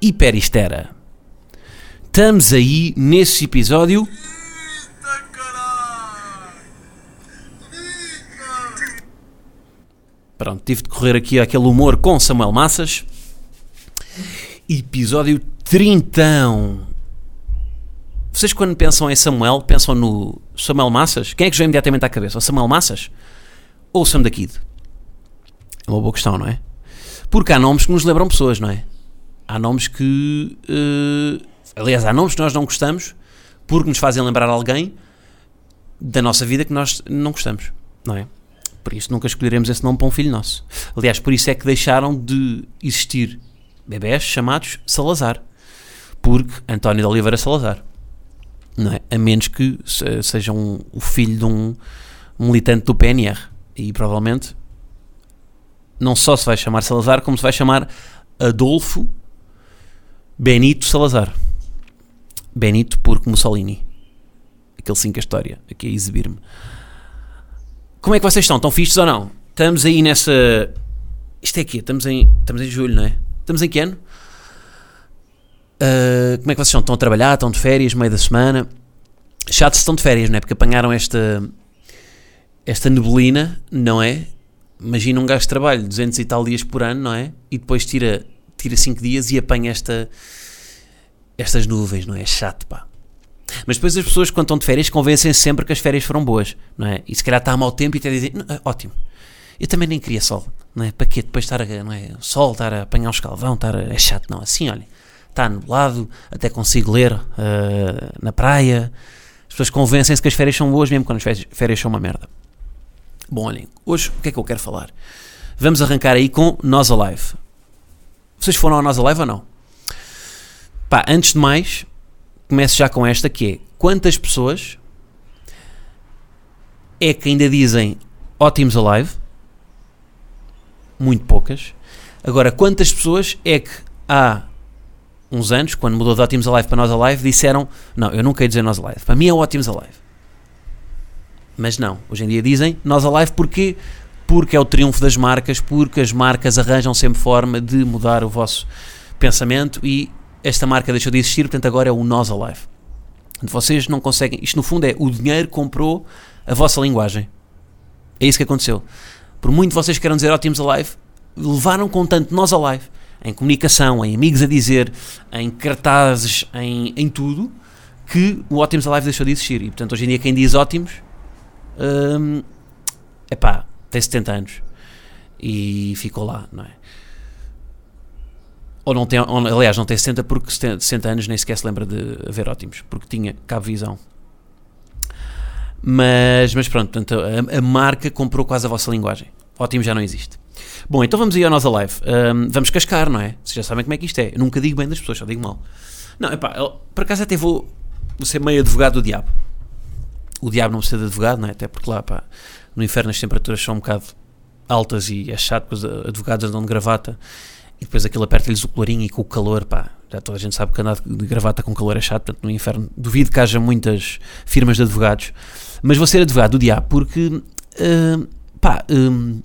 Hiperistera. Estamos aí nesse episódio. Pronto, tive de correr aqui aquele humor com Samuel Massas. Episódio 30. Vocês quando pensam em Samuel, pensam no Samuel Massas? Quem é que vem imediatamente à cabeça? O Samuel Massas? Ou o Sam da Kid? É uma boa questão, não é? Porque há nomes que nos lembram pessoas, não é? Há nomes que. eh, aliás, há nomes que nós não gostamos porque nos fazem lembrar alguém da nossa vida que nós não gostamos, não é? Por isso nunca escolheremos esse nome para um filho nosso. Aliás, por isso é que deixaram de existir bebés chamados Salazar. Porque António de Oliveira Salazar. Não é? A menos que se- seja um, o filho de um militante do PNR. E provavelmente não só se vai chamar Salazar, como se vai chamar Adolfo Benito Salazar. Benito porque Mussolini. Aquele 5 a história, aqui a exibir-me. Como é que vocês estão? Estão fixos ou não? Estamos aí nessa. Isto é aqui, estamos em, estamos em julho, não é? Estamos em que ano? Ah, como é que vocês estão? Estão a trabalhar? Estão de férias, meio da semana? Chato se estão de férias, não é? Porque apanharam esta, esta neblina, não é? Imagina um gajo de trabalho 200 e tal dias por ano, não é? E depois tira, tira 5 dias e apanha esta, estas nuvens, não é? É chato, pá. Mas depois as pessoas, quando estão de férias, convencem-se sempre que as férias foram boas, não é? E se calhar está a mau tempo e até dizem, "Não, é ótimo. Eu também nem queria sol, não é? Para quê? Depois estar a, não é? Sol, estar a apanhar um escalvão, estar a, é chato, não. Assim, olha, está nublado, até consigo ler ah, na praia. As pessoas convencem-se que as férias são boas, mesmo quando as férias são uma merda. Bom, olhem, hoje o que é que eu quero falar? Vamos arrancar aí com Nós Alive. Vocês foram ao Nós Alive ou não? Pá, antes de mais, começo já com esta que é quantas pessoas é que ainda dizem ótimos alive? Muito poucas. Agora, quantas pessoas é que há uns anos, quando mudou de ótimos alive para nós alive, disseram não, eu nunca ia dizer nós alive, para mim é ótimos alive. Mas não, hoje em dia dizem nós alive porque porque é o triunfo das marcas, porque as marcas arranjam sempre forma de mudar o vosso pensamento e esta marca deixou de existir, portanto agora é o Nós Alive. Vocês não conseguem. Isto no fundo é o dinheiro comprou a vossa linguagem. É isso que aconteceu. Por muito vocês queiram dizer ótimos alive, levaram com tanto Nós Alive em comunicação, em amigos a dizer, em cartazes, em, em tudo, que o ótimos alive deixou de existir. E portanto hoje em dia quem diz ótimos hum, epá, tem 70 anos e ficou lá, não é? Ou não tem, ou, aliás, não tem 60 porque 70 60 anos nem sequer se lembra de haver ótimos, porque tinha cabo visão. Mas, mas pronto, portanto, a, a marca comprou quase a vossa linguagem. Ótimo já não existe. Bom, então vamos aí ao nosso live. Hum, vamos cascar, não é? Vocês já sabem como é que isto é. Eu nunca digo bem das pessoas, só digo mal. Não, epá, eu, por acaso até vou, vou ser meio advogado do diabo. O diabo não precisa de advogado, não é? Até porque lá, pá, no inferno as temperaturas são um bocado altas e é chato, os advogados andam de gravata e depois aquilo aperta-lhes o colorinho e com o calor, pá, já toda a gente sabe que andar de gravata com calor é chato, portanto no inferno duvido que haja muitas firmas de advogados, mas vou ser advogado do diabo porque, hum, pá, hum,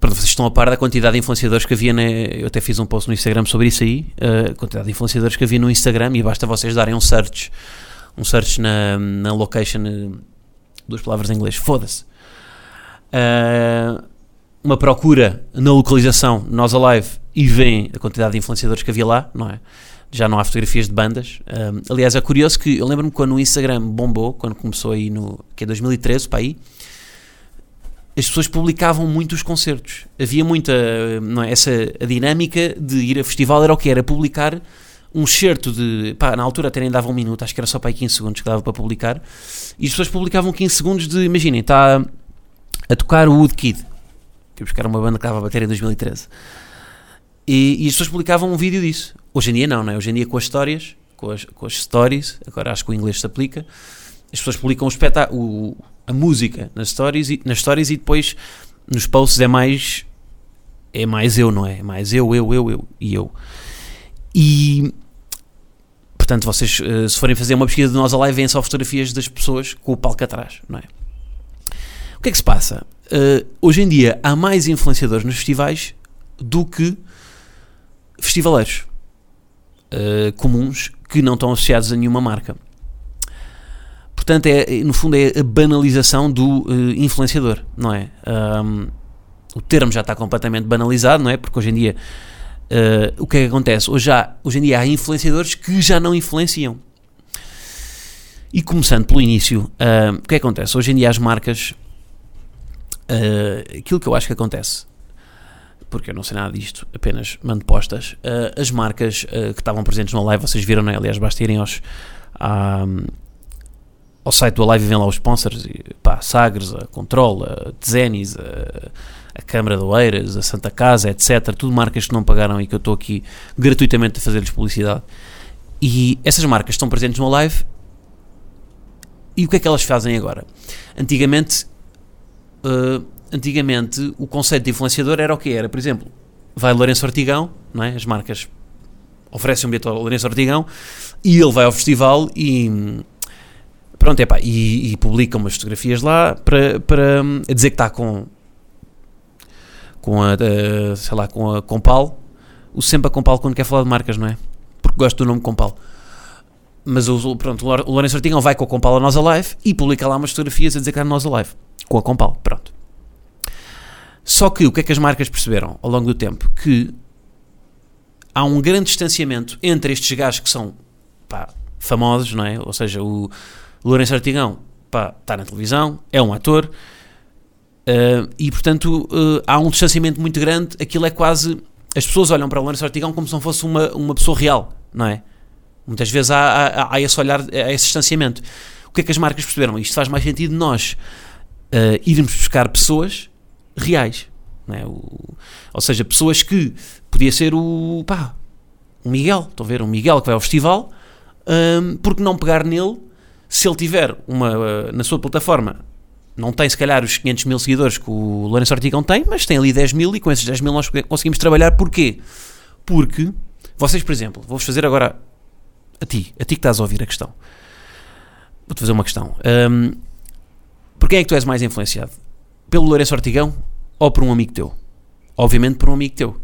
pronto, vocês estão a par da quantidade de influenciadores que havia, eu até fiz um post no Instagram sobre isso aí, a quantidade de influenciadores que havia no Instagram e basta vocês darem um search, um search na, na location, eh, duas palavras em inglês, foda-se. Ah, uma procura na localização Nós Alive e vêem a quantidade de influenciadores que havia lá, não é? Já não há fotografias de bandas. Um, aliás, é curioso que eu lembro-me quando o Instagram bombou, quando começou aí no que é 2013, para aí, as pessoas publicavam muito os concertos. Havia muita, não é? Essa a dinâmica de ir a festival era o que era publicar um excerto de. Pá, na altura até nem dava um minuto, acho que era só para aí 15 segundos que dava para publicar. E as pessoas publicavam 15 segundos de. Imaginem, está a tocar o Woodkid, que buscar uma banda que estava a bater em 2013. E, e as pessoas publicavam um vídeo disso. Hoje em dia não, não é? Hoje em dia com as histórias, com as, com as stories, agora acho que o inglês se aplica, as pessoas publicam o espetáculo, a música nas stories, e, nas stories e depois nos posts é mais é mais eu, não é? É mais eu, eu, eu, eu e eu. E portanto, vocês eh, se forem fazer uma pesquisa de nós a live, veem só fotografias das pessoas com o palco atrás, não é? O que é que se passa? Uh, hoje em dia há mais influenciadores nos festivais do que festivaleiros uh, comuns que não estão associados a nenhuma marca. Portanto, é, no fundo, é a banalização do uh, influenciador, não é? Um, o termo já está completamente banalizado, não é? Porque hoje em dia, uh, o que é que acontece? Hoje, há, hoje em dia há influenciadores que já não influenciam. E começando pelo início, uh, o que é que acontece? Hoje em dia as marcas, aquilo que eu acho que acontece, porque eu não sei nada disto, apenas mando postas, as marcas que estavam presentes no live, vocês viram, não é? Aliás, basta irem aos... Um, ao site do Alive vêm lá os sponsors, e, pá, Sagres, a Control, a Tzenis, a, a Câmara de Oeiras, a Santa Casa, etc. Tudo marcas que não pagaram e que eu estou aqui gratuitamente a fazer-lhes publicidade. E essas marcas estão presentes no Live e o que é que elas fazem agora? Antigamente, uh, antigamente o conceito de influenciador era o que era, por exemplo, vai Lourenço Ortigão, não é? as marcas oferecem um bilhete ao Lourenço Ortigão e ele vai ao festival e Pronto, epá, e, e publica umas fotografias lá para, para hum, dizer que está com com a, a, sei lá, com a Compal, o sempre a Compal quando quer falar de marcas, não é? Porque gosto do nome Compal. Mas o, pronto, o Lourenço Ortigão vai com a Compal a Nós Alive e publica lá umas fotografias a dizer que é a Nós Alive, com a Compal, pronto. Só que o que é que as marcas perceberam ao longo do tempo? Que há um grande distanciamento entre estes gajos que são pá, famosos, não é? Ou seja, o Lourenço Artigão pá, está na televisão, é um ator, uh, e portanto uh, há um distanciamento muito grande. Aquilo é quase. As pessoas olham para o Lourenço Artigão como se não fosse uma, uma pessoa real, não é? Muitas vezes há, há, há esse olhar, há esse distanciamento. O que é que as marcas perceberam? Isto faz mais sentido nós uh, irmos buscar pessoas reais. É? O, ou seja, pessoas que podia ser o pá, o Miguel, estão a ver? O Miguel que vai ao festival, um, porque não pegar nele se ele tiver uma na sua plataforma, não tem se calhar os 500 mil seguidores que o Lourenço Ortigão tem, mas tem ali 10 mil e com esses 10 mil nós conseguimos trabalhar. Porquê? Porque vocês, por exemplo, vou-vos fazer agora a ti, a ti que estás a ouvir a questão. Vou-te fazer uma questão. Um, por quem é que tu és mais influenciado? Pelo Lourenço Ortigão ou por um amigo teu? Obviamente por um amigo teu.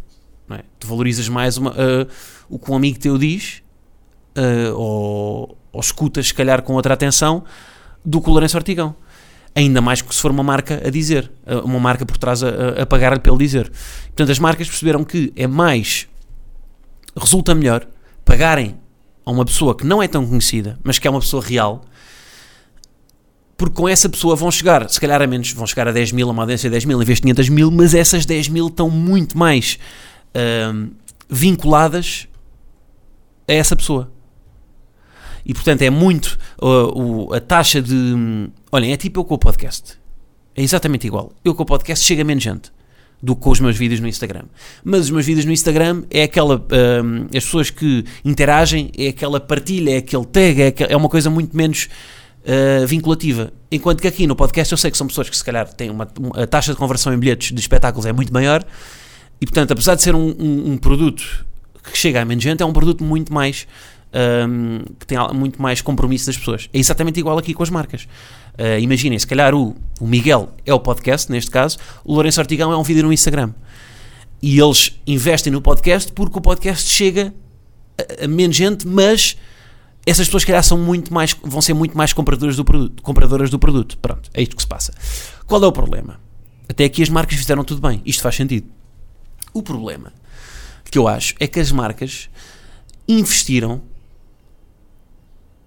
Não é? Tu valorizas mais uma, uh, o que um amigo teu diz uh, ou, ou escutas, se calhar, com outra atenção do que o Lourenço Ortigão. Ainda mais que se for uma marca a dizer, uma marca por trás a, a pagar-lhe pelo dizer. Portanto, as marcas perceberam que é mais, resulta melhor pagarem a uma pessoa que não é tão conhecida, mas que é uma pessoa real, porque com essa pessoa vão chegar, se calhar a menos, vão chegar a 10 mil, a uma audiência de 10 mil em vez de 500 mil, mas essas 10 mil estão muito mais uh, vinculadas a essa pessoa. E portanto é muito uh, a taxa de. Um, olhem, é tipo eu com o podcast. É exatamente igual. Eu com o podcast chega menos gente do que com os meus vídeos no Instagram. Mas os meus vídeos no Instagram é aquela. Uh, as pessoas que interagem, é aquela partilha, é aquele tag, é, aquel, é uma coisa muito menos. Uh, vinculativa. Enquanto que aqui no podcast eu sei que são pessoas que se calhar têm uma, a taxa de conversão em bilhetes de espetáculos é muito maior e portanto, apesar de ser um, um, um produto que chega a menos gente, é um produto muito mais um, que tem muito mais compromisso das pessoas. É exatamente igual aqui com as marcas. Uh, imaginem, se calhar o, o Miguel é o podcast, neste caso, o Lourenço Artigão é um vídeo no Instagram. E eles investem no podcast porque o podcast chega a, a menos gente, mas essas pessoas, calhar, são muito mais, vão ser muito mais compradoras do produto. Compradoras do produto. Pronto, é isto que se passa. Qual é o problema? Até aqui as marcas fizeram tudo bem. Isto faz sentido. O problema que eu acho é que as marcas investiram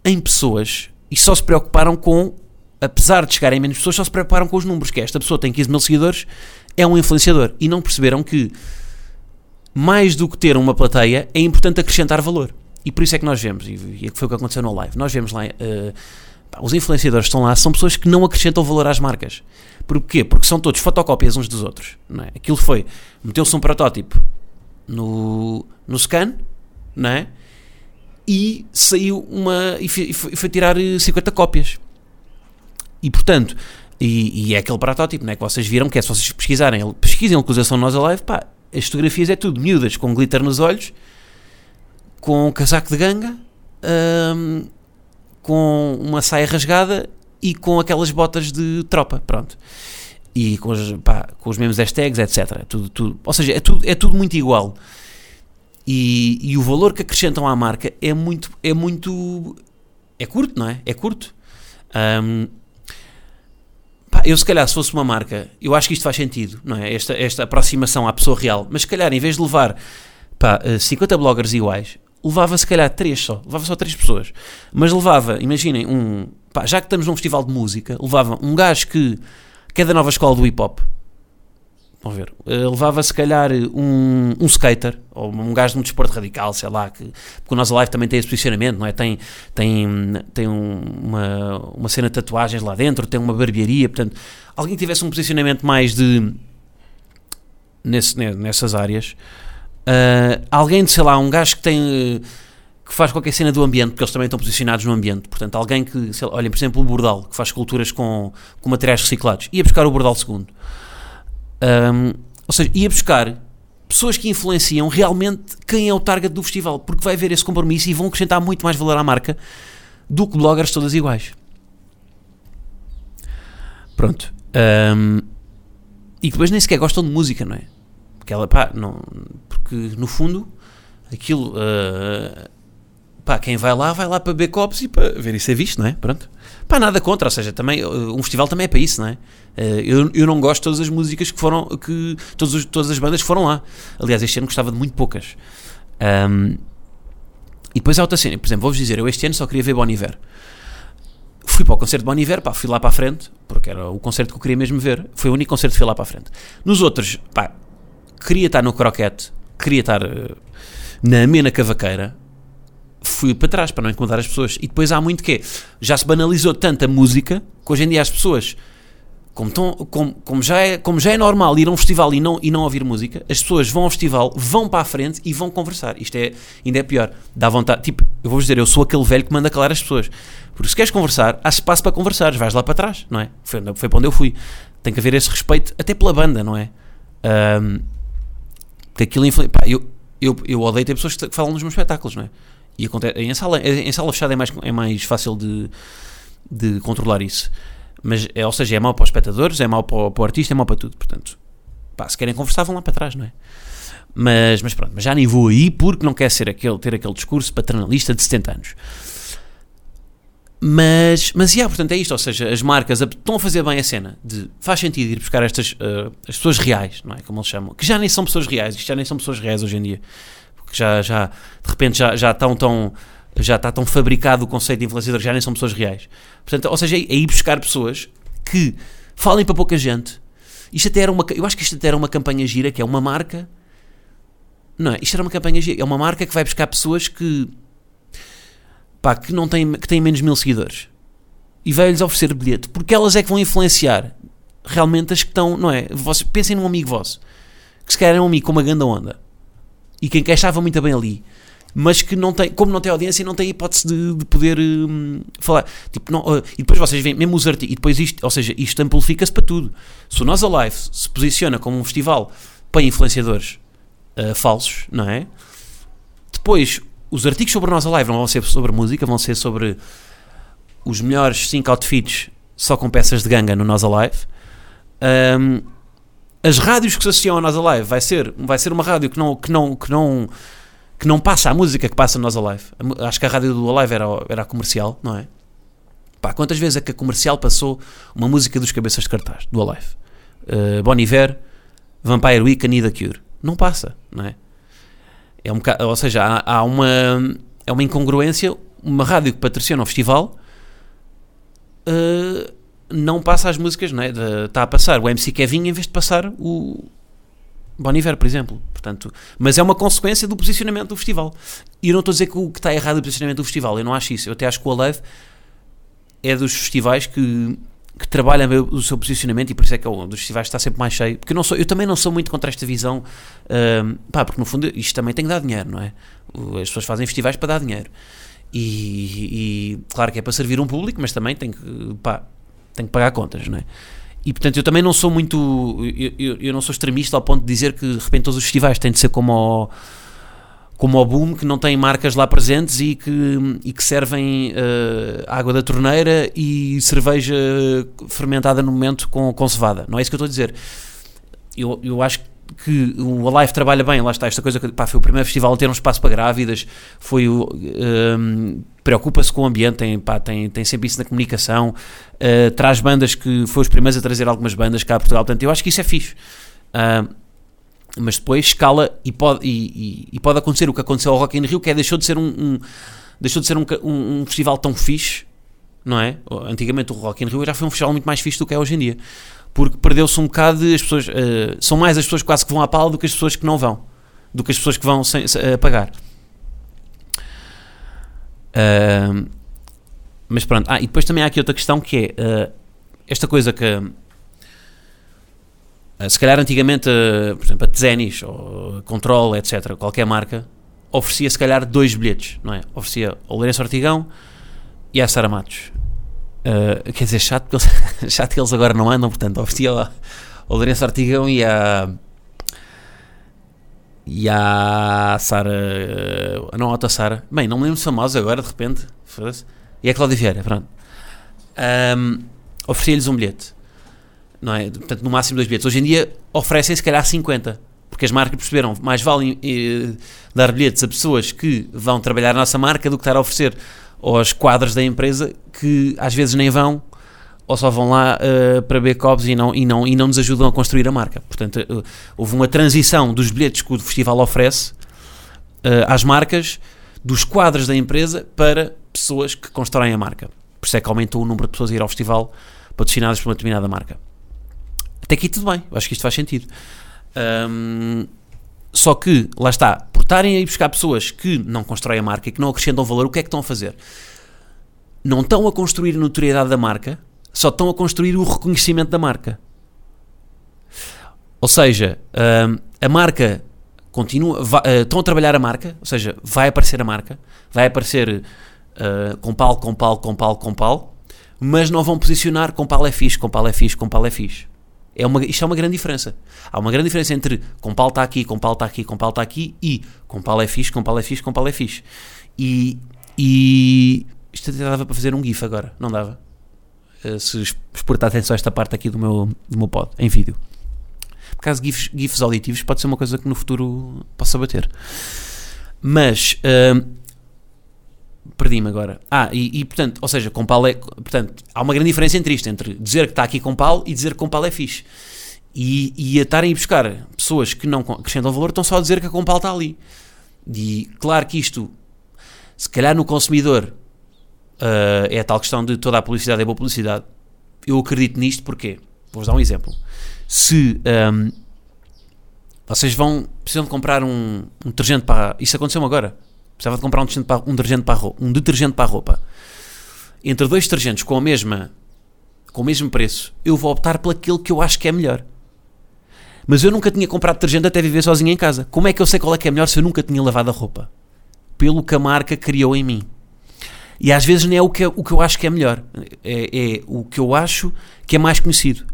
em pessoas e só se preocuparam com, apesar de chegarem menos pessoas, só se preocuparam com os números, que é, esta pessoa tem 15 mil seguidores, é um influenciador. E não perceberam que, mais do que ter uma plateia, é importante acrescentar valor. E por isso é que nós vemos, e foi o que aconteceu no live, nós vemos lá, uh, pá, os influenciadores que estão lá são pessoas que não acrescentam valor às marcas. Porquê? Porque são todos fotocópias uns dos outros. Não é? Aquilo foi, meteu-se um protótipo no, no scan, não é? E saiu uma. e foi, foi- tirar eh, 50 cópias. E portanto, e, e é aquele protótipo, não é? Que vocês viram, que é se vocês pesquisarem, pesquisem a localização Nós Alive, pá, as fotografias é tudo miúdas, com glitter nos olhos, com um casaco de ganga, hum, com uma saia rasgada e com aquelas botas de tropa, pronto. E com os, pá, com os mesmos hashtags, etc. Tudo, tudo. Ou seja, é tudo, é tudo muito igual. E, e o valor que acrescentam à marca é muito, é muito, é curto, não é? É curto. Pá, eu se calhar se fosse uma marca, eu acho que isto faz sentido, não é? Esta, esta aproximação à pessoa real, mas se calhar em vez de levar pá, eh, 50 bloggers iguais, levava se calhar 3 só, levava só 3 pessoas, mas levava, imaginem, um, pá, já que estamos num festival de música, levava um gajo que, que é da nova escola do hip hop, vamos ver, eh, levava se calhar um, um skater, ou um gajo de um desporto radical, sei lá, que, porque o nosso live também tem esse posicionamento, não é? Tem, tem, tem um- uma, uma cena de tatuagens lá dentro, tem uma barbearia, portanto, alguém que tivesse um posicionamento mais de nesse, ne- nessas áreas. Ah, alguém de, sei lá, um gajo que tem que faz qualquer cena do ambiente, porque eles também estão posicionados no ambiente. Portanto, alguém que, sei lá, olhem, por exemplo, o Bordal, que faz esculturas com, com materiais reciclados, ia buscar o Bordal segundo. Ahm, ou seja, ia buscar pessoas que influenciam realmente quem é o target do festival, porque vai haver esse compromisso e vão acrescentar muito mais valor à marca do que bloggers todas iguais. Pronto. Ahm, e depois nem sequer gostam de música, não é? Porque ela, pá, não, porque no fundo aquilo, ah, pá, quem vai lá, vai lá para beber copos e para ver isso é visto, não é? Pronto. Pá, nada contra, ou seja, também, um festival também é para isso, não é? Ah, eu, eu não gosto de todas as músicas que foram, que, todas, as bandas que foram lá. Aliás, este ano gostava de muito poucas. Ahm, e depois há outra cena, por exemplo, vou-vos dizer, eu este ano só queria ver Bon Iver. Fui para o concerto de Bon Iver, pá, fui lá para a frente, porque era o concerto que eu queria mesmo ver. Foi o único concerto que fui lá para a frente. Nos outros, pá, queria estar no croquete, queria estar eh, na amena cavaqueira, fui para trás para não incomodar as pessoas. E depois há muito que é, já se banalizou tanta música que hoje em dia as pessoas, como, tão, como, como, já, é, como já é normal ir a um festival e não, e não ouvir música, as pessoas vão ao festival, vão para a frente e vão conversar. Isto é, ainda é pior. Dá vontade. Tipo, eu vou dizer, eu sou aquele velho que manda calar as pessoas. Porque se queres conversar, há espaço para conversares, vais lá para trás, não é? Foi, foi para onde eu fui. Tem que haver esse respeito, até pela banda, não é? Ahm, que aquilo influi. Pá, eu, eu, eu odeio ter pessoas que falam nos meus espetáculos, não é? E acontece, em, sala, em sala fechada é mais, é mais fácil de, de controlar isso. Mas, é, ou seja, é mau para os espectadores, é mau para para o artista, é mau para tudo. Portanto, pá, se querem conversar, vão lá para trás, não é? Mas, mas pronto, mas já nem vou aí porque não quer ser aquele, ter aquele discurso paternalista de 70 anos. Mas, mas yeah, portanto é isto, ou seja, as marcas estão a fazer bem a cena de faz sentido ir buscar estas eh, as pessoas reais, não é? Como eles chamam, que já nem são pessoas reais, isto já nem são pessoas reais hoje em dia, porque já, já de repente já, já estão tão já está tão fabricado o conceito de influenciador que já nem são pessoas reais. Portanto, ou seja, é, ir buscar pessoas que falem para pouca gente. Isto até era uma, eu acho que isto até era uma campanha gira, que é uma marca. Não é? Isto era uma campanha gira, é uma marca que vai buscar pessoas que pá, que não têm, que têm menos mil seguidores e vai-lhes oferecer bilhete, porque elas é que vão influenciar realmente as que estão, não é? Vocês, pensem num amigo vosso que se calhar é um amigo com uma grande onda e quem encaixava muito bem ali, mas que não tem, como não tem audiência, não tem hipótese de, de poder hum, falar. Tipo, não, uh, e depois vocês veem, mesmo os artistas, e depois isto, ou seja, isto amplifica-se para tudo. Se o Nós Alive se posiciona como um festival para influenciadores uh, falsos, não é? Depois, os artigos sobre o Nós Alive não vão ser sobre música, vão ser sobre os melhores 5 outfits só com peças de ganga no Nós Alive. Um, as rádios que se associam ao Nós Alive vai ser, vai ser uma rádio que não, que não, que não, que não passa a música que passa no Nós Alive. A Acho que a rádio do Alive era, era a comercial, não é? Pá, quantas vezes é que a comercial passou uma música dos cabeças de cartaz, do Alive? Uh, Bon Iver, Vampire Week, Anida Cure. Não passa, não é? É um bocado, ou seja, há, há uma, é uma incongruência. Uma rádio que patrocina o festival uh, não passa as músicas, não é? Está a passar o MC Kevin em vez de passar o Bon Iver, por exemplo. Portanto, mas é uma consequência do posicionamento do festival. E eu não estou a dizer que o que está errado é o posicionamento do festival. Eu não acho isso. Eu até acho que o Alive é dos festivais que, que o seu posicionamento e por isso é que é um dos festivais está sempre mais cheio. Porque eu, não sou, eu também não sou muito contra esta visão, hum, pá, porque no fundo isto também tem que dar dinheiro, não é? As pessoas fazem festivais para dar dinheiro. E, e claro que é para servir um público, mas também tem que, pá, tem que pagar contas, não é? E portanto eu também não sou muito. Eu, eu, eu, não sou extremista ao ponto de dizer que de repente todos os festivais têm de ser como o, como o Boom, que não têm marcas lá presentes e que, e que servem uh, água da torneira e cerveja fermentada no momento com, com cevada. Não é isso que eu estou a dizer. Eu, eu acho que o Alive trabalha bem, lá está, esta coisa que pá, foi o primeiro festival a ter um espaço para grávidas, foi o. Um, preocupa-se com o ambiente, tem, pá, tem, tem sempre isso na comunicação, uh, traz bandas que foi os primeiros a trazer algumas bandas cá a Portugal, portanto eu acho que isso é fixe. Uh, mas depois escala e pode, e, e, e, pode acontecer o que aconteceu ao Rock in Rio, que é deixou de ser um, um deixou de ser um, um, um, festival tão fixe, não é? Antigamente o Rock in Rio já foi um festival muito mais fixe do que é hoje em dia, porque perdeu-se um bocado de, as pessoas, uh, são mais as pessoas quase que vão à pala do que as pessoas que não vão, do que as pessoas que vão sem, sem, uh, pagar. Uh, mas pronto, ah, e depois também há aqui outra questão que é esta coisa que eh, se calhar antigamente, eh, por exemplo, a Tzenis ou Control, etc., qualquer marca, oferecia se calhar dois bilhetes, não é? Oferecia ao Lourenço Ortigão e à Sara Matos. Uh, quer dizer, chato que, eles, chato que eles agora não andam, portanto, oferecia ao, ao Lourenço Ortigão e à. E à Sara. Não, a Sara. Bem, não me lembro de famosos agora, de repente. E a Cláudia Vieira, pronto. Um, oferecia-lhes um bilhete não é? Portanto, no máximo dois bilhetes. Hoje em dia oferecem se calhar 50, porque as marcas perceberam mais vale eh, dar bilhetes a pessoas que vão trabalhar a nossa marca do que estar a oferecer aos quadros da empresa que às vezes nem vão ou só vão lá uh, para copos e não, e, não, e não nos ajudam a construir a marca. Portanto, uh, houve uma transição dos bilhetes que o festival oferece uh, às marcas, dos quadros da empresa para pessoas que constroem a marca. Por isso é que aumentou o número de pessoas a ir ao festival patrocinadas por uma determinada marca. Até aqui tudo bem, acho que isto faz sentido. Um, só que, lá está, estarem a ir buscar pessoas que não constroem a marca e que não acrescentam valor, o que é que estão a fazer? Não estão a construir a notoriedade da marca, só estão a construir o reconhecimento da marca. Ou seja, um, a marca continua, uh, estão a trabalhar a marca, ou seja, vai aparecer a marca, vai aparecer uh, com pal, com pal, com pal, com pal, mas não vão posicionar com pal é fixe, com pal é fixe, com pal é fixe. É uma, isto é uma grande diferença. Há uma grande diferença entre Compal está aqui, Compal está aqui, Compal está aqui e Compal é fixe, Compal é fixe, Compal é fixe. E, e isto até dava para fazer um GIF agora, não dava? Uh, se exportar atenção a esta parte aqui do meu, do meu pod, em vídeo. Por causa de GIFs, GIFs auditivos, pode ser uma coisa que no futuro possa bater. Mas. Uh, Perdi-me agora. Ah, e, e, portanto, ou seja, Compal é. Portanto, há uma grande diferença entre isto, entre dizer que está aqui Compal e dizer que Compal é fixe. E, e a estarem a buscar pessoas que não acrescentam valor estão só a dizer que a Compal está ali. E claro que isto, se calhar no consumidor, uh, é a tal questão de toda a publicidade é boa publicidade. Eu acredito nisto porque, vou-vos dar um exemplo. Se um, vocês vão, precisam de comprar um, um detergente para. Isso aconteceu-me agora precisava de comprar um detergente para, um detergente para a roupa, um detergente para a roupa. Entre dois detergentes com a mesma com o mesmo preço, eu vou optar por aquele que eu acho que é melhor. Mas eu nunca tinha comprado detergente até viver sozinho em casa. Como é que eu sei qual é que é melhor se eu nunca tinha lavado a roupa? Pelo que a marca criou em mim. E às vezes não é o que, o que eu acho que é melhor. É, é o que eu acho que é mais conhecido.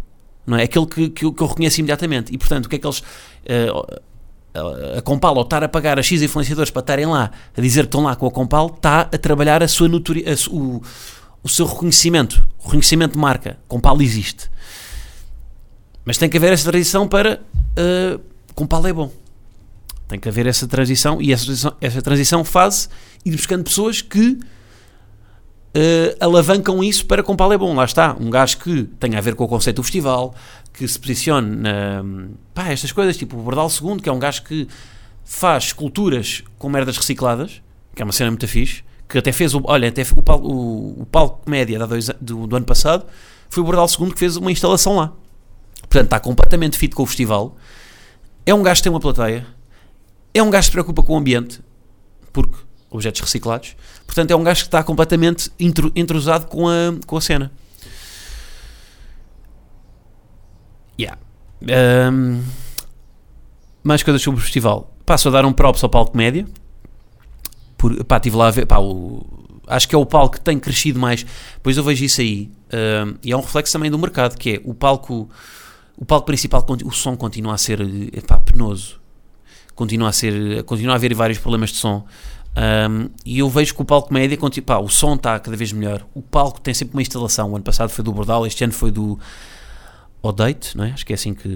Não é? Aquele que, que, eu, que eu reconheço imediatamente. E portanto, o que é que eles. Uh, a Compal, ao estar a pagar a X influenciadores para estarem lá a dizer que estão lá com a Compal, está a trabalhar a sua notori o, o seu reconhecimento, o reconhecimento de marca. Compal existe. Mas tem que haver essa transição para uh, Compal é bom. Tem que haver essa transição e essa transição, essa transição faz ir buscando pessoas que uh, alavancam isso para Compal é bom. Lá está, um gajo que tenha a ver com o conceito do festival, que se posicione na. pá, estas coisas, tipo o Bordal II, que é um gajo que faz esculturas com merdas recicladas, que é uma cena muito fixe, que até fez o. Olha, até o, palco, o, o palco comédia do, do ano passado foi o Bordal II que fez uma instalação lá. Portanto, está completamente fit com o festival. É um gajo que tem uma plateia. É um gajo que se preocupa com o ambiente, porque objetos reciclados. Portanto, é um gajo que está completamente entrosado com a, com a cena. Yeah. Um, mais coisas sobre o festival. Passo a dar um props ao palco média. Por, pá, estive lá a ver. Pá, o, acho que é o palco que tem crescido mais. Pois eu vejo isso aí. Um, e é um reflexo também do mercado, que é o palco. O palco principal, o som continua a ser epá, penoso. Continua a ser. Continua a haver vários problemas de som. Um, e eu vejo que o palco média, pá, o som está cada vez melhor. O palco tem sempre uma instalação. O ano passado foi do Bordal, este ano foi do Odate, não é? acho que é assim que,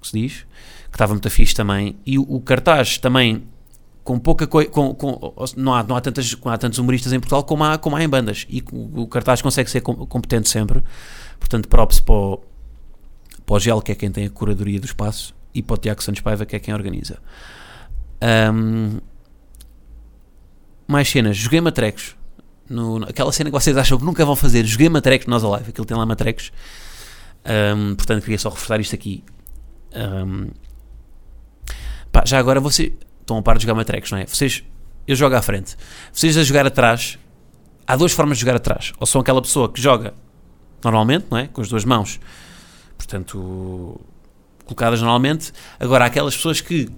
que, se diz, que estava muito fixe também. E o, o cartaz também, com pouca coisa, com, com, não, há, não, há não há tantos humoristas em Portugal como há, como há em bandas. E o, o cartaz consegue ser competente sempre. Portanto, props para o, para o Gel, que é quem tem a curadoria do espaço, e para o Tiago Santos Paiva, que é quem organiza. Um, mais cenas, joguei matrecos. No, aquela cena que vocês acham que nunca vão fazer, joguei matrecos nós Alive, aquilo tem lá matrecos. Um, portanto, queria só reforçar isto aqui. Um, pá, já agora vocês estão a par de jogar matrecos, não é? Vocês, eu jogo à frente. Vocês a jogar atrás, há duas formas de jogar atrás. Ou são aquela pessoa que joga normalmente, não é? Com as duas mãos, portanto, colocadas normalmente. Agora, há aquelas pessoas que,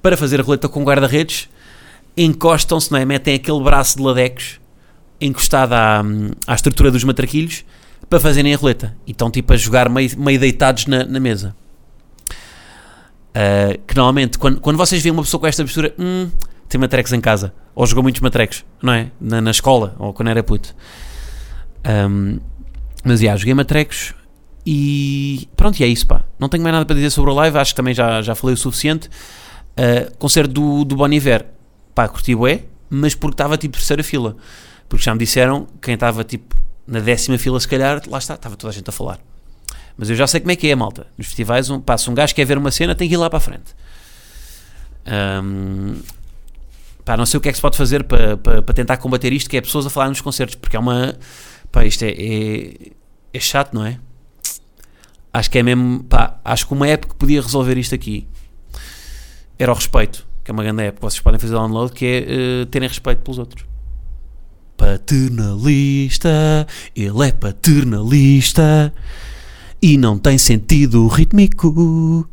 para fazer a roleta com guarda-redes, encostam-se, não é? Metem aquele braço de ladecos encostado à, à estrutura dos matraquilhos para fazerem a roleta. E estão tipo a jogar meio, meio deitados na, na mesa. Uh, que normalmente, quando, quando vocês veem uma pessoa com esta postura, hum, tem matrecos em casa, ou jogou muitos matrecos, não é? Na, na escola, ou quando era puto. Um, mas, já, yeah, joguei matrecos e pronto, e é isso, pá. Não tenho mais nada para dizer sobre o live, acho que também já, já falei o suficiente. Uh, concerto do, do Bon Iver, pá, curti bué, mas porque estava tipo terceira fila. Porque já me disseram, quem estava tipo na décima fila, se calhar, lá está, estava toda a gente a falar. Mas eu já sei como é que é, malta. Nos festivais, um, passa um gajo que quer ver uma cena, tem que ir lá para a frente. Um, pá, não sei o que é que se pode fazer para, para, para, tentar combater isto, que é pessoas a falar nos concertos, porque é uma. Pá, isto é, é, é chato, não é? Acho que é mesmo. Pá, acho que uma app que podia resolver isto aqui era o respeito, que é uma grande app que vocês podem fazer download, que é uh, terem respeito pelos outros paternalista, ele é paternalista e não tem sentido rítmico.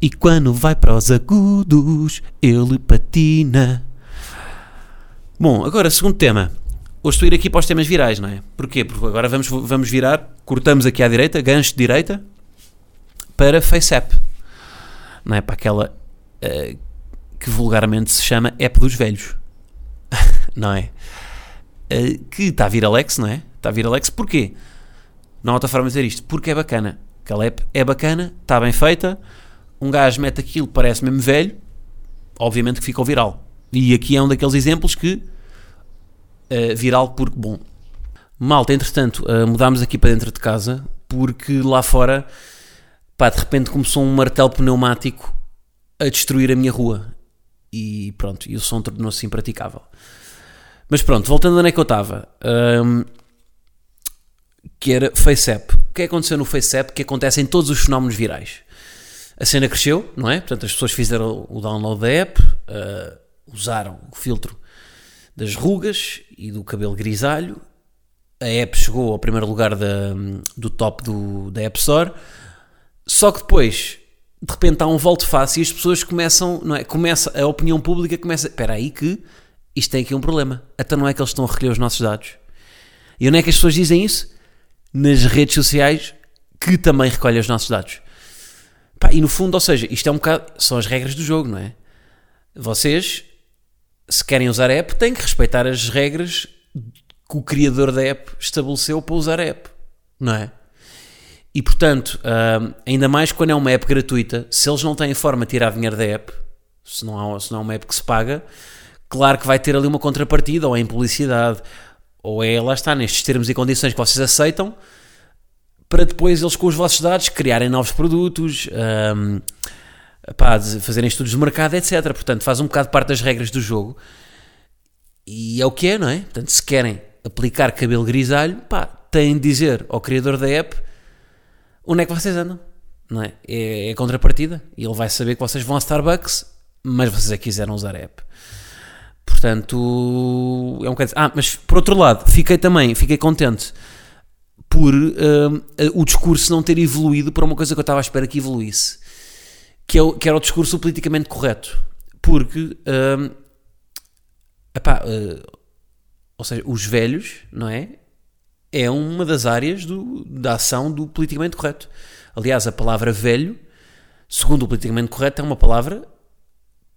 E quando vai para os agudos, ele patina. Bom, agora, segundo tema. Hoje estou a ir aqui para os temas virais, não é? Porquê? Porque agora vamos, vamos virar, cortamos aqui à direita, gancho de direita, para FaceApp. Não é? Para aquela uh, que vulgarmente se chama app dos velhos. não é? Eh, que está a vir Alex, não é? Está a vir Alex, porquê? Não há outra forma de dizer isto, porque é bacana. Aquela é bacana, está bem feita, um gajo mete aquilo, parece mesmo velho, obviamente que ficou viral. E aqui é um daqueles exemplos que uh, viral porque bom. Malta, entretanto, uh, mudámos aqui para dentro de casa porque lá fora, pá, de repente começou um martelo pneumático a destruir a minha rua. E pronto, e o som tornou-se impraticável. Mas pronto, voltando onde é que eu estava. Um, que era FaceApp. O que é que aconteceu no FaceApp? Que acontece em todos os fenómenos virais. A cena cresceu, não é? Portanto, as pessoas fizeram o download da app, uh, usaram o filtro das rugas e do cabelo grisalho. A app chegou ao primeiro lugar da, do top do, da App Store. Só que depois, de repente, há um volto fácil e as pessoas começam, não é? Começa, a opinião pública começa. Espera aí que isto tem aqui um problema. Até não é que eles estão a recolher os nossos dados. E onde é que as pessoas dizem isso? Nas redes sociais que também recolhem os nossos dados. Pá, e no fundo, ou seja, isto é um bocado. São as regras do jogo, não é? Vocês, se querem usar a app, têm que respeitar as regras que o criador da app estabeleceu para usar a app, não é? E portanto, ainda mais quando é uma app gratuita, se eles não têm forma de tirar dinheiro da app, se não, há, se não é uma app que se paga, claro que vai ter ali uma contrapartida, ou é em publicidade, ou é, lá está, nestes termos e condições que vocês aceitam, para depois eles com os vossos dados criarem novos produtos, um, pá, fazerem estudos de mercado, etc. Portanto, faz um bocado parte das regras do jogo. E é o que é, não é? Portanto, se querem aplicar cabelo grisalho, pá, têm de dizer ao criador da app onde é que vocês andam, não é? É, é contrapartida. E ele vai saber que vocês vão a Starbucks, mas vocês é quiseram usar a app. Portanto, é um bocado. Ah, mas por outro lado, fiquei também, fiquei contente por uh, o discurso não ter evoluído para uma coisa que eu estava à espera que evoluísse, que, é o, que era o discurso politicamente correto. Porque, uh, epá, uh, ou seja, os velhos, não é? É uma das áreas do, da ação do politicamente correto. Aliás, a palavra velho, segundo o politicamente correto, é uma palavra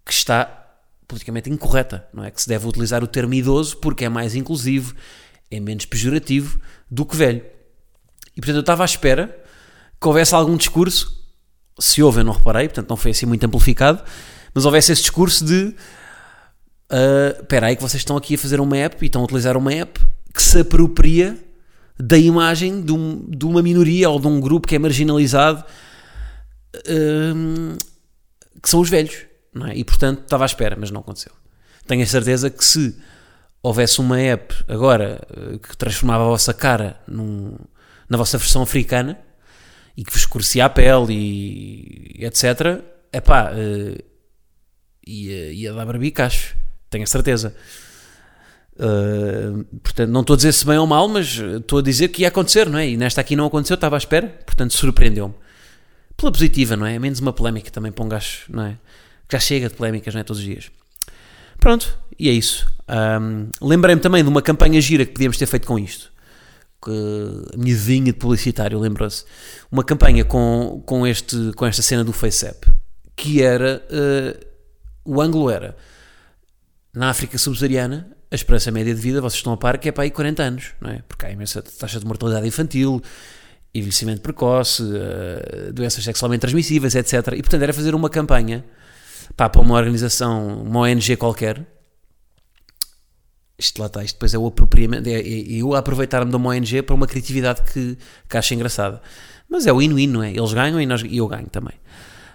que está politicamente incorreta, não é? Que se deve utilizar o termo idoso porque é mais inclusivo, é menos pejorativo do que velho. E portanto eu estava à espera que houvesse algum discurso, se houve eu não reparei, portanto não foi assim muito amplificado, mas houvesse esse discurso de uh, espera aí que vocês estão aqui a fazer uma app e estão a utilizar uma app que se apropria da imagem de, um, de uma minoria ou de um grupo que é marginalizado uh, que são os velhos é? e portanto estava à espera, mas não aconteceu tenho a certeza que se houvesse uma app agora eh, que transformava a vossa cara num, na vossa versão africana e que vos escurecia a pele e, etc, epá, uh, ia, ia dar barbicacho, tenho a certeza. Uh, portanto, não estou a dizer se bem ou mal, mas estou a dizer que ia acontecer, não é? E nesta aqui não aconteceu, estava à espera, portanto surpreendeu-me. Pela positiva, não é? Menos uma polémica também para um gajo, não é? Já chega de polémicas, não é? Todos os dias. Pronto, e é isso. Um, Lembrei-me também de uma campanha gira que podíamos ter feito com isto. A minha vinha de publicitário, lembrou-se. Uma campanha com, com, este, com esta cena do FaceApp. Que era. Uh, o ângulo era. Na África subsaariana, a esperança média de vida, vocês estão a par, que é para aí 40 anos, não é? Porque há imensa taxa de mortalidade infantil, envelhecimento precoce, uh, doenças sexualmente transmissíveis, etc. E portanto era fazer uma campanha pá, para uma organização, uma ONG qualquer, isto lá está, isto depois é o apropriamento, é, é, eu aproveitar-me de uma ONG para uma criatividade que, que acho engraçada. Mas é o win-win, não é? Eles ganham e, nós, e eu ganho também.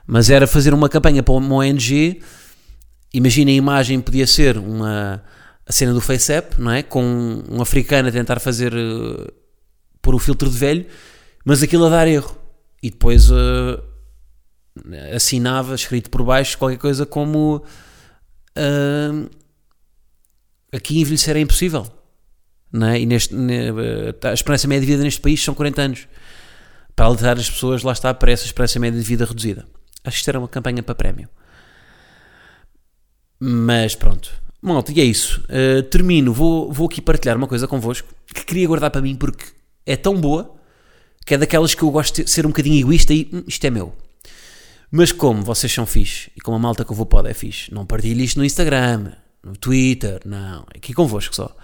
Mas era fazer uma campanha para uma ONG, imagina a imagem, podia ser uma, a cena do FaceApp, não é? Com um africano a tentar fazer, uh, pôr o filtro de velho, mas aquilo a dar erro. E depois uh, assinava, escrito por baixo, qualquer coisa como... Uh, aqui envelhecer é impossível. É? E neste, a esperança média de vida neste país são 40 anos. Para alertar as pessoas, lá está, para essa esperança média de vida reduzida. Acho que isto era uma campanha para prémio. Mas pronto. Malta, e é isso. Uh, termino. Vou, vou aqui partilhar uma coisa convosco que queria guardar para mim porque é tão boa que é daquelas que eu gosto de ser um bocadinho egoísta e hum, isto é meu. Mas como vocês são fixe e como a malta que eu vou pode é fixe, não partilhe isto no Instagram, no Twitter, não, aqui convosco só.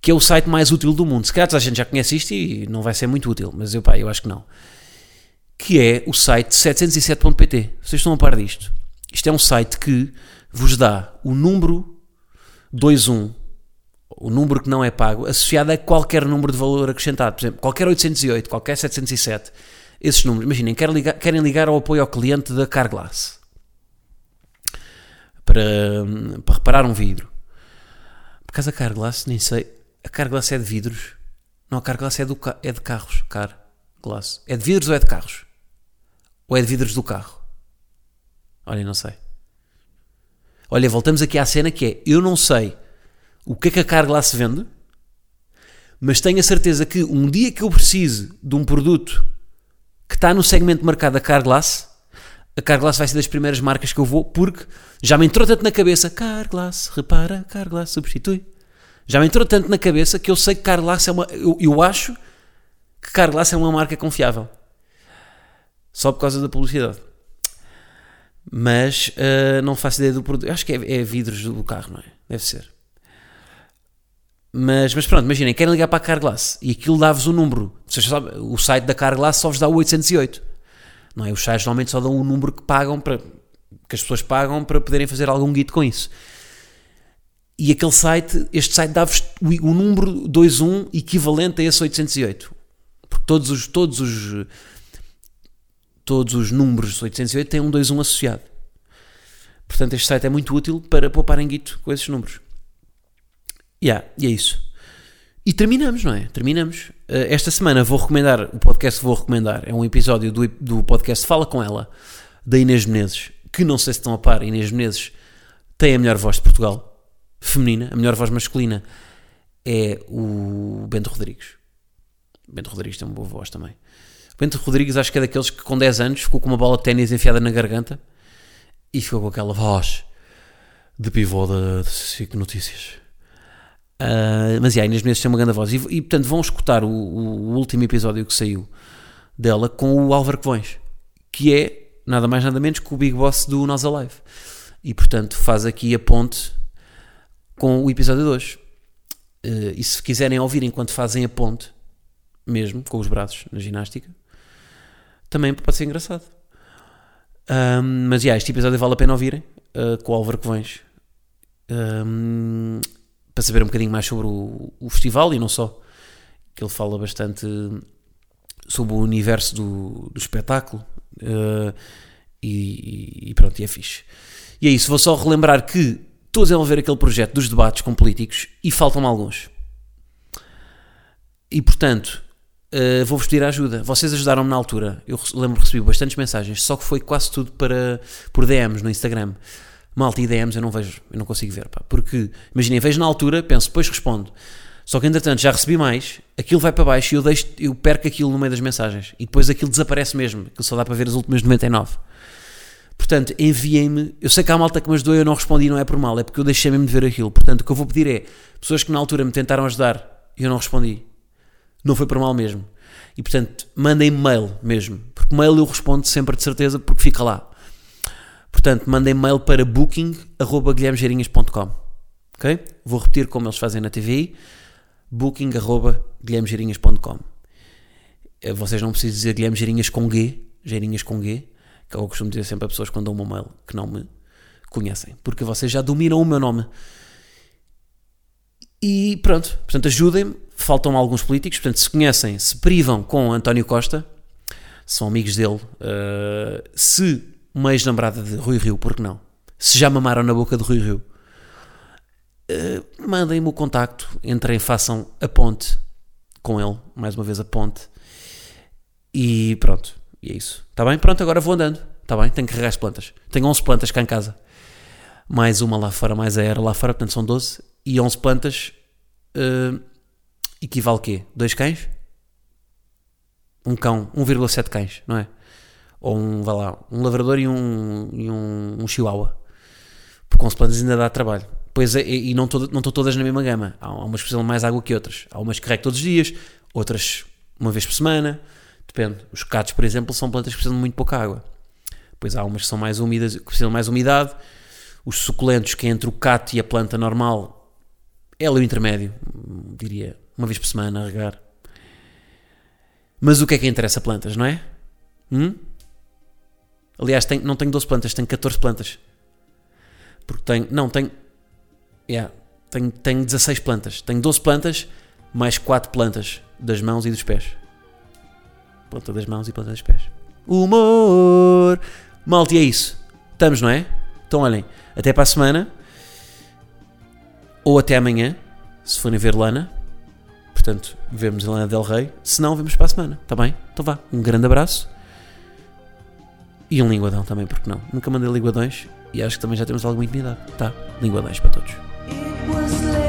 Que é o site mais útil do mundo. Se calhar a gente já conhece isto e não vai ser muito útil, mas eu, pá, eu acho que não. Que é o site 707.pt. Vocês estão a par disto? Isto é um site que vos dá o número 21, o número que não é pago, associado a qualquer número de valor acrescentado. Por exemplo, qualquer 808, qualquer 707. Esses números, imaginem, querem ligar, querem ligar ao apoio ao cliente da Carglass para, para reparar um vidro. Por causa da Carglass, nem sei. A Carglass é de vidros? Não, a Carglass é, do, é de carros. Carglass. É de vidros ou é de carros? Ou é de vidros do carro? Olha, não sei. Olha, voltamos aqui à cena que é: eu não sei o que é que a Carglass vende, mas tenho a certeza que um dia que eu precise de um produto que está no segmento de mercado da Carglass, a Carglass vai ser das primeiras marcas que eu vou, porque já me entrou tanto na cabeça, Carglass, repara, Carglass, substitui. Já me entrou tanto na cabeça que eu sei que Carglass é uma. Eu, eu acho que Carglass é uma marca confiável. Só por causa da publicidade. Mas uh, não faço ideia do produto. Acho que é, é, vidros do carro, não é? Deve ser. Mas, mas pronto, imaginem, querem ligar para a Carglass e aquilo dá-vos o um número. Vocês sabem, o site da Carglass só vos dá o 808. Não é? Os sites normalmente só dão o número que pagam para que as pessoas pagam para poderem fazer algum guito com isso. E aquele site, este site dá-vos o, número 21 equivalente a esse 808. Porque todos os, todos os, todos os números 808 têm um 21 associado. Portanto, este site é muito útil para pouparem guito com esses números. Yeah, e é isso. E terminamos, não é? Terminamos. Uh, esta semana vou recomendar, o podcast vou recomendar é um episódio do, do podcast Fala Com Ela, da Inês Menezes, que não sei se estão a par, Inês Menezes tem a melhor voz de Portugal, feminina, a melhor voz masculina é o Bento Rodrigues. Bento Rodrigues tem uma boa voz também. Bento Rodrigues acho que é daqueles que com 10 anos ficou com uma bola de ténis enfiada na garganta e ficou com aquela voz de pivô da SIC Notícias. Uh, mas, yeah, Inês Menezes tem uma grande voz. E, e portanto, vão escutar o, o, último episódio que saiu dela com o Álvaro Covões, que é nada mais nada menos que o Big Boss do Nós Alive. E, portanto, faz aqui a ponte com o episódio 2. Uh, e se quiserem ouvir enquanto fazem a ponte, mesmo, com os braços na ginástica, também pode ser engraçado. Um, mas, yeah, este episódio vale a pena ouvirem, uh, com o Álvaro Covões. Um, para saber um bocadinho mais sobre o, o, festival e não só, que ele fala bastante sobre o universo do, do espetáculo uh, e, e, pronto, e é fixe. E é isso, vou só relembrar que estou a desenvolver aquele projeto dos debates com políticos e faltam-me alguns. E portanto, uh, vou-vos pedir ajuda. Vocês ajudaram-me na altura. Eu lembro que recebi bastantes mensagens, só que foi quase tudo para, por DMs no Instagram. Malta e DMs eu não vejo, eu não consigo ver, pá. Porque, imaginem, vejo na altura, penso, depois respondo. Só que entretanto já recebi mais, aquilo vai para baixo e eu, deixo, eu perco aquilo no meio das mensagens. E depois aquilo desaparece mesmo, aquilo só dá para ver as últimas 99. Portanto, enviem-me. Eu sei que há malta que me ajudou e eu não respondi, não é por mal, é porque eu deixei mesmo de ver aquilo. Portanto, o que eu vou pedir é: pessoas que na altura me tentaram ajudar e eu não respondi, não foi por mal mesmo. E portanto, mandem mail mesmo, porque mail eu respondo sempre de certeza, porque fica lá. Portanto, mandem mail para booking.guilhermegeirinhas.com Ok? Vou repetir como eles fazem na TVI: booking.guilhermegeirinhas.com eh, Vocês não precisam dizer Guilherme Geirinhas com G, Geirinhas com G, que eu costumo dizer sempre a pessoas quando dão um mail que não me conhecem, porque vocês já dominam o meu nome. E pronto, portanto, ajudem-me. Faltam alguns políticos, portanto, se conhecem, se privam com António Costa, são amigos dele, uh, se uma ex-namorada de Rui Rio, porque não? Se já mamaram na boca de Rui Rio, uh, mandem-me o contacto, entrem, façam a ponte com ele, mais uma vez a ponte, e pronto, e é isso. Está bem? Pronto, agora vou andando, está bem? Tenho que carregar as plantas. Tenho 11 plantas cá em casa, mais uma lá fora, mais a era lá fora, portanto são 12, e 11 plantas uh, equivale a quê? Dois cães? Um cão, 1,7 cães, não é? Ou um, vai lá, um lavrador e um, e um, um chihuahua. Porque com plantas ainda dá trabalho. Pois é, e não estou não todas na mesma gama. Há umas que precisam mais água que outras. Há umas que carrego todos os dias, outras uma vez por semana. Depende. Os catos, por exemplo, são plantas que precisam de muito pouca água. Pois há umas que são mais úmidas, que precisam de mais umidade. Os suculentos, que é entre o cato e a planta normal, é ali o intermédio. Diria uma vez por semana a regar. Mas o que é que interessa plantas, não é? Hum? Aliás, tenho, não tenho 12 plantas, tenho 14 plantas. Porque tenho. Não, tenho. Yeah, tenho, tenho 16 plantas. Tenho 12 plantas, mais 4 plantas das mãos e dos pés. Planta das mãos e planta dos pés. Humor! Malte, é isso. Estamos, não é? Então olhem, até para a semana. Ou até amanhã, se forem ver Lana. Portanto, vemos em Lana Del Rey. Se não, vemos para a semana. Está bem? Então vá. Um grande abraço e um linguadão também, porque não? Nunca mandei linguadões e acho que também já temos alguma intimidade. Tá? Linguadões para todos.